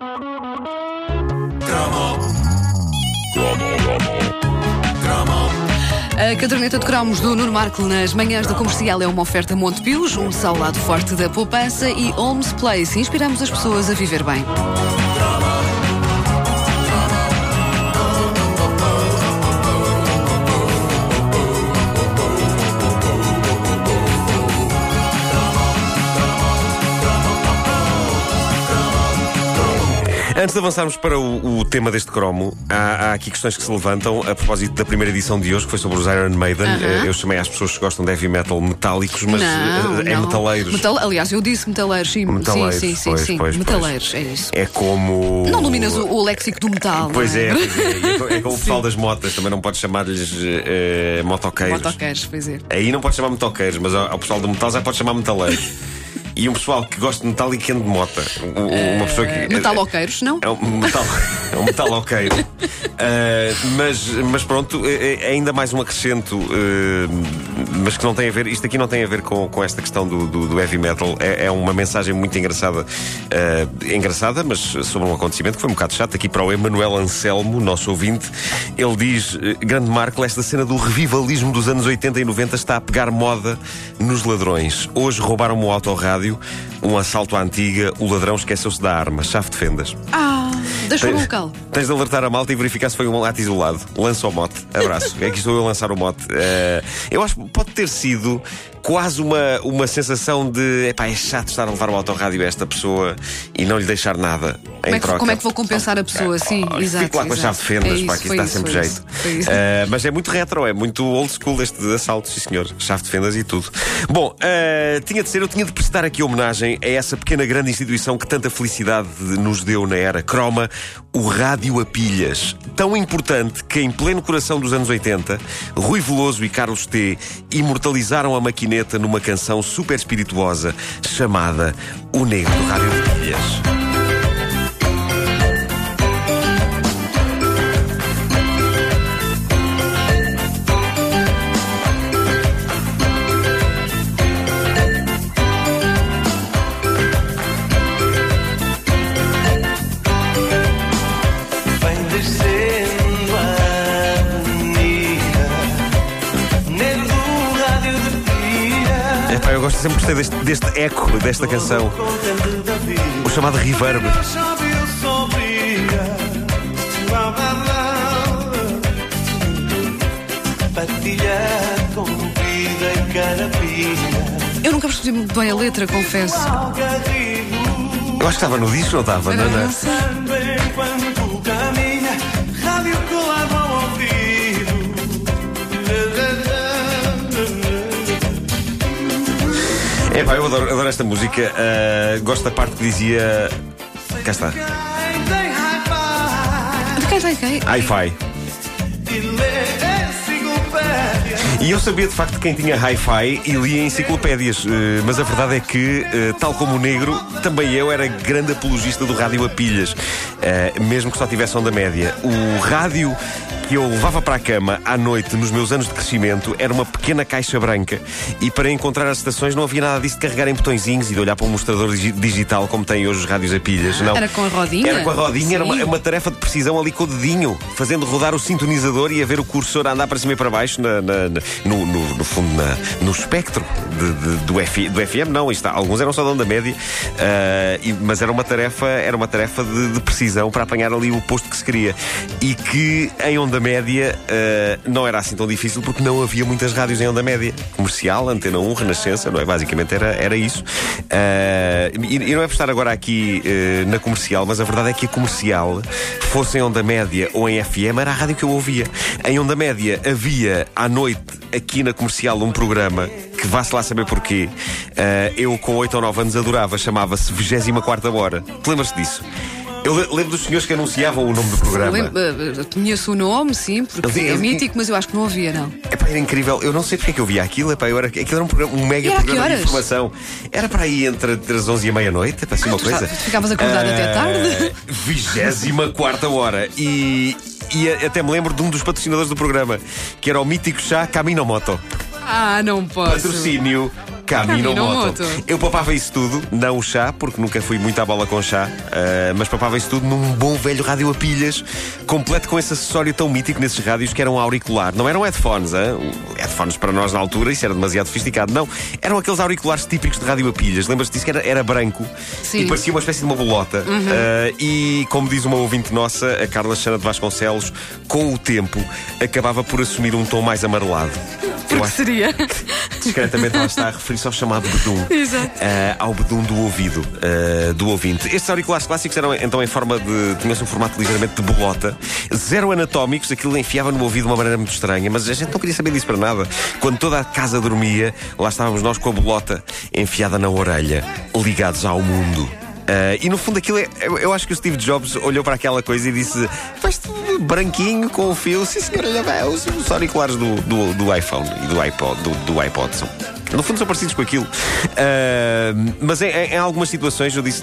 A caderneta de cromos do Nuno Marco nas manhãs da comercial é uma oferta Montepio, junto ao lado forte da poupança e Holmes Place. Inspiramos as pessoas a viver bem. Antes de avançarmos para o, o tema deste cromo, há, há aqui questões que se levantam a propósito da primeira edição de hoje, que foi sobre os Iron Maiden. Aham. Eh, Eu chamei às pessoas que gostam de heavy metal metálicos, mas não, eh, é não. metaleiros. Metal- aliás, eu disse metaleiros, sim. Metaleiros, sim, sim, pois, sim. pois, pois. metaleiros, é isso. É como. Não dominas o, o léxico do metal. Pois é, é, é. E É co- é como o pessoal das motas, também não pode chamar-lhes eh, motoqueiros. Motoqueiros, pois é. Aí não pode chamar motoqueiros, mas ao, ao pessoal do metal já pode chamar metaleiros. E um pessoal que gosta de metal e que anda de mota. Um- um- Uma pessoa que. Eh, Metaloqueiros, não? É um metal, é um metaloqueiro. Ah, mas, mas pronto, é, é ainda mais um acrescento, eh, mas que não tem a ver. Isto aqui não tem a ver com, com esta questão do, do- do heavy metal. É, é uma mensagem muito engraçada, eh, engraçada, mas sobre um acontecimento que foi um bocado chato. Aqui para o Emanuel Anselmo, nosso ouvinte, ele diz: Grande Marco, esta cena do revivalismo dos anos 80 e 90 está a pegar moda nos ladrões. Hoje roubaram-me o autorrádio, um assalto à antiga, o ladrão esqueceu-se da arma, chave de fendas. Ah, deixa o Tens- local. Tens de alertar a malta e verificar se foi um ato isolado. Lança o mote. Abraço. é que estou eu a lançar o mote. Eh, eu acho que pode ter sido quase uma, uma sensação de epá, é chato estar a levar o autorrádio a esta pessoa e não lhe deixar nada. Como em é, que, como é que vou compensar a pessoa? Sim, Oh, exato. Fico lá com a exato. chave de fendas, É pá, que isso dá isso, sempre jeito. isso. Eh, mas é muito retro, é muito old school este assalto, sim senhor. Chave de fendas e tudo. Bom, eh, tinha de ser, eu tinha de prestar aqui homenagem a essa pequena grande instituição que tanta felicidade nos deu na era croma, o rádio a pilhas. Tão importante que em pleno coração dos anos 80, Rui Veloso e Carlos T imortalizaram a numa canção super espirituosa chamada O Negro do Rádio de Pilhas. Gostei deste, deste eco desta canção, o chamado reverb. Eu nunca percebi muito bem a letra, confesso. Eu acho que estava no disco, não estava? Não, não. Epá, eu adoro, adoro esta música. ah, gosto da parte que dizia. Cá está. Hi-fi e eu sabia de facto quem tinha hi-fi e lia enciclopédias, eh, mas a verdade é que, eh, tal como o negro, também eu era grande apologista do rádio a pilhas, mesmo que só tivesse onda média. O rádio que eu levava para a cama à noite nos meus anos de crescimento era uma pequena caixa branca e para encontrar as estações não havia nada disso de carregar em botõezinhos e de olhar para um mostrador digi- digital como têm hoje os rádios a pilhas. não. era com a rodinha? Era com a rodinha, era uma, uma tarefa de precisão ali com o dedinho, fazendo rodar o sintonizador e a ver o cursor a andar para cima e para baixo na- na- na- no, no- no fundo na- no espectro de- de- do, F- do FM. Não, isto, alguns eram só de onda média, ah, e- mas era uma tarefa, era uma tarefa de, de precisão para apanhar ali o posto que se queria. E que em onda média ah, não era assim tão difícil porque não havia muitas rádios em onda média. Comercial, Antena 1, Renascença, não é? Basicamente era, era isso. Ah, e, e não é por estar agora aqui eh, na comercial, mas a verdade é que a comercial, fosse em onda média ou em FM, era a rádio que eu ouvia. Em onda média havia à noite aqui na comercial um programa que vá-se lá saber porquê. Eu com 8 ou 9 anos adorava, chamava-se 24 Hora. Te lembras disso? Eu le- lembro dos senhores que anunciavam o nome do programa. Eh, Conheço o nome, sim, porque Ele- é ele- mítico, mas eu acho que não havia, não. Epá, era incrível. Eu não sei porque é que eu via aquilo. Epá, eu era, aquilo era um, programa, um mega E era a que programa de horas? informação. Era para aí entre, entre as 11 e a meia-noite. Epá, assim uma tu coisa. fa- ficavas acordado até tarde? Vigésima quarta hora. E, e a- até me lembro de um dos patrocinadores do programa, que era o mítico chá Camino Moto. Ah, não posso. Patrocínio Camino, Moto. Eu papava isso tudo, não o chá, porque nunca fui muito à bola com chá, ah, mas papava isso tudo num bom velho rádio a pilhas, completo com esse acessório tão mítico nesses rádios que era um auricular. Não eram headphones, hein? headphones para nós na altura, isso era demasiado sofisticado. Não, eram aqueles auriculares típicos de rádio a pilhas. Lembras-te disso que era, era branco Sim. e parecia uma espécie de uma bolota. Ah, e, como diz uma ouvinte nossa, a Carla Xana de Vasconcelos, com o tempo acabava por assumir um tom mais amarelado. Porque seria. discretamente ela está a referir-se ao chamado bedum. Exato. Ah, ao bedum do ouvido ah, do ouvinte. Estes auriculares clássicos eram então em forma de. tinham-se um formato ligeiramente de bolota, zero anatómicos, aquilo enfiava no ouvido de uma maneira muito estranha, mas a gente não queria saber disso para nada. Quando toda a casa dormia, lá estávamos nós com a bolota enfiada na orelha, ligados ao mundo. Ah, e no fundo aquilo é. Eu, eu acho que o Steve Jobs olhou para aquela coisa e disse: Faz branquinho com o fio, sim senhor, olha bem, os, os auriculares do, do, do iPhone e do iPod, do, do iPod são. No fundo são parecidos com aquilo. Ah, mas em- em algumas situações, eu disse,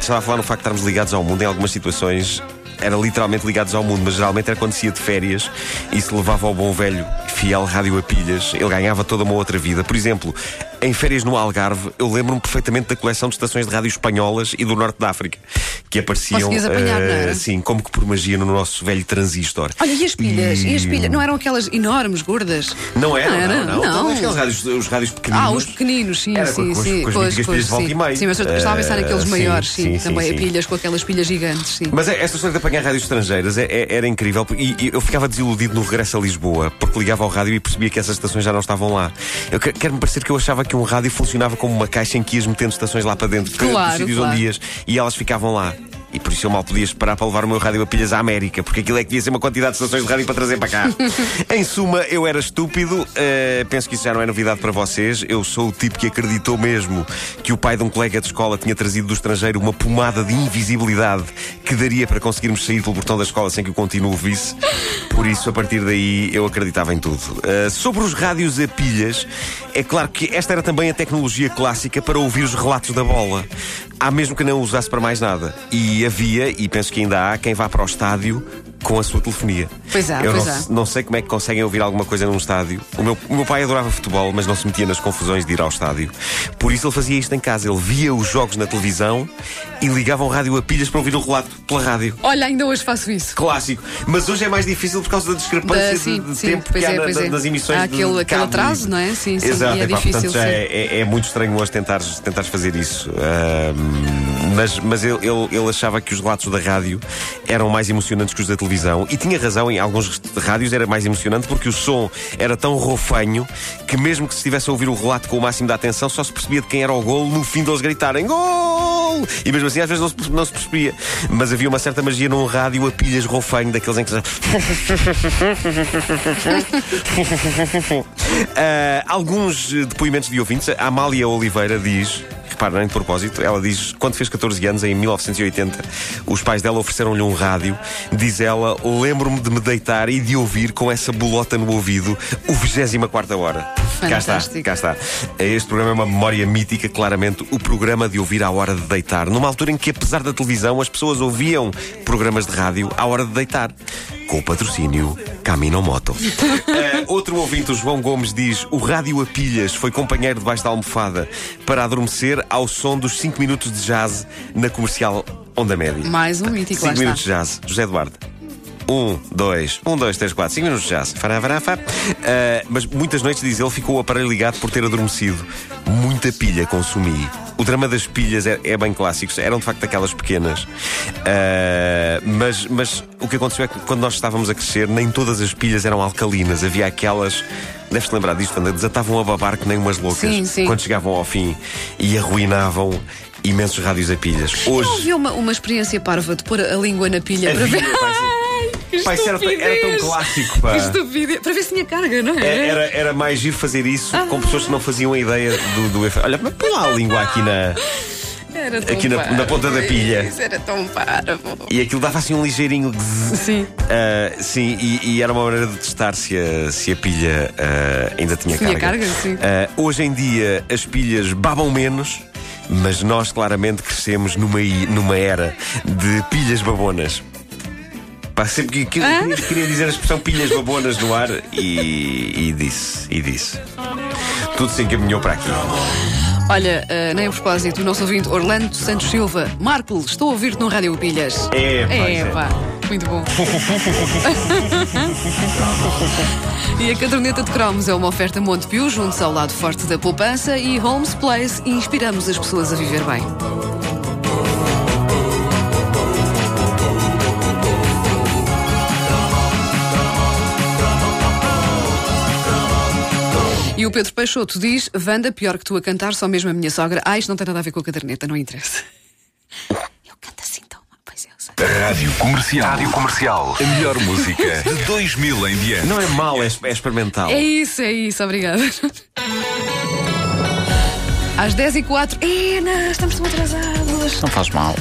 estava a falar no facto de estarmos ligados ao mundo, em algumas situações era literalmente ligados ao mundo, mas geralmente era quando se ia de férias e se levava ao bom velho fiel rádio a pilhas, ele ganhava toda uma outra vida. Por exemplo, em férias no Algarve, eu lembro-me perfeitamente da coleção de estações de rádio espanholas e do norte da África que apareciam apanhar, eh, não era? sim, como que por magia no nosso velho transistor. Olha, e as pilhas? E as E- pilhas? Não eram aquelas enormes, gordas? Não era, era, não, não. não. Então, aqueles rádios, os rádios pequeninos. Ah, os pequeninos, sim, Era sim, com- as- sim. com as Pois, pilhas de volta e meio. Sim, mas eu estava a pensar Eh, naqueles sim, maiores, sim, sim, sim, também pilhas com aquelas pilhas gigantes, sim. Mas é- esta história de apanhar rádios estrangeiras é- é- era incrível e, e eu ficava desiludido no regresso a Lisboa porque ligava ao rádio e percebia que essas estações já não estavam lá. Eu que- quero-me parecer que eu achava que um rádio funcionava como uma caixa em que ias metendo estações lá para dentro, Claro, sítios claro. onde ias e elas ficavam lá. E por isso eu mal podia esperar para levar o meu rádio a pilhas à América, porque aquilo é que devia ser uma quantidade de estações de rádio para trazer para cá. em suma, eu era estúpido, eh, penso que isso já não é novidade para vocês. Eu sou o tipo que acreditou mesmo que o pai de um colega de escola tinha trazido do estrangeiro uma pomada de invisibilidade que daria para conseguirmos sair pelo portão da escola sem que o continuo visse. Por isso, a partir daí, eu acreditava em tudo. Eh, sobre os rádios a pilhas, é claro que esta era também a tecnologia clássica para ouvir os relatos da bola. Há mesmo que não usasse para mais nada. E havia, e penso que ainda há, quem vá para o estádio com a sua telefonia. Pois há, Eu pois não, há. não sei como é que conseguem ouvir alguma coisa num estádio. O meu, o meu pai adorava futebol, mas não se metia nas confusões de ir ao estádio. Por isso ele fazia isto em casa. Ele via os jogos na televisão e ligava um rádio a pilhas para ouvir o relato pela rádio. Olha, ainda hoje faço isso. Clássico. Mas hoje é mais difícil por causa da discrepância Da- de- sim, de, sim, tempo pois que há é, na- pois é. das emissões Há de aquele- aquele cabo. atraso, não é? Sim, sim, Exato, e é epá, difícil, Portanto, já sim. é, é- é muito estranho hoje tentares, tentares fazer isso. Ahm, mas mas ele, ele, ele achava que os relatos da rádio eram mais emocionantes que os da televisão. E tinha razão, em alguns rádios era mais emocionante porque o som era tão rofanho que, mesmo que se estivesse a ouvir o relato com o máximo da atenção, só se percebia de quem era o gol no fim deles gritarem gol! E mesmo assim, às vezes não se, não se percebia. Mas havia uma certa magia num rádio a pilhas rofanho, daqueles em que. Ah, alguns depoimentos de ouvintes. A Amália Oliveira diz. Repara, nem de propósito, ela diz: quando fez 14 anos, em 1980, os pais dela ofereceram-lhe um rádio. Diz ela: lembro-me de me deitar e de ouvir com essa bolota no ouvido o 24 hora. Cá está, Fantástico. cá está. Este programa é uma memória mítica, claramente, o programa de ouvir à hora de deitar. Numa altura em que, apesar da televisão, as pessoas ouviam programas de rádio à hora de deitar. Com o patrocínio Camino Moto. Eh, outro ouvinte, o João Gomes, diz: O rádio a pilhas foi companheiro debaixo da almofada para adormecer ao som dos 5 minutos de jazz na comercial Onda Média. Mais um mítico, lá 5 minutos está. de jazz. José Eduardo. Um, dois, um, dois, três, quatro, cinco minutos de jazz. Fará, fará, fará. Ah, mas muitas noites, diz ele, ficou o aparelho ligado por ter adormecido. Muita pilha consumi. O drama das pilhas é, é bem clássico. Eram de facto aquelas pequenas. Ah, mas, mas o que aconteceu é que quando nós estávamos a crescer, nem todas as pilhas eram alcalinas. Havia aquelas. Deves-te lembrar disto, quando desatavam a babar que nem umas loucas Sim, sim. quando chegavam ao fim e arruinavam imensos rádios a pilhas. Não Hoje. havia uma, uma experiência parva de pôr a língua na pilha para Havia, ver. Pá, sim. Ai, que Pá, isso era, era tão clássico, pá. Que estupidez. Para ver se tinha carga, não é? É, Era, era mais giro fazer isso com pessoas que não faziam a ideia do, do efeito. Olha, põe lá a língua aqui na. Aqui na- na ponta da pilha. Isso era tão parvo. E aquilo dava assim um ligeirinho. Sim. Ah, sim, e, e era uma maneira de testar se a, se a pilha ah, ainda tinha Tinha carga. carga, sim. Ah, hoje em dia as pilhas babam menos, mas nós claramente crescemos numa, numa era de pilhas babonas. Pá, sempre que, Hã? queria, queria dizer a expressão pilhas babonas no ar e, e disse, e disse. tudo se encaminhou para aqui. Olha, uh, nem a propósito, o nosso ouvinte Orlando Santos Silva. Marco, estou a ouvir-te no Rádio Pilhas. É, pá, É, é. pá. Muito bom. e a caderneta de cromos é uma oferta Montepio, junto ao lado forte da poupança e Holmes Place e inspiramos as pessoas a viver bem. O Pedro Peixoto diz: Wanda, pior que tu a cantar, só mesmo a minha sogra. Ah, isto não tem nada a ver com a caderneta, não interessa. Eu canto assim tão mal, pois eu sei. Rádio Comercial. Rádio Comercial. A melhor música de 2000 em diante. Não é mau, é, é experimental. É isso, é isso, obrigada. Às 10 e 04 Ena, estamos tão atrasados. Não faz mal.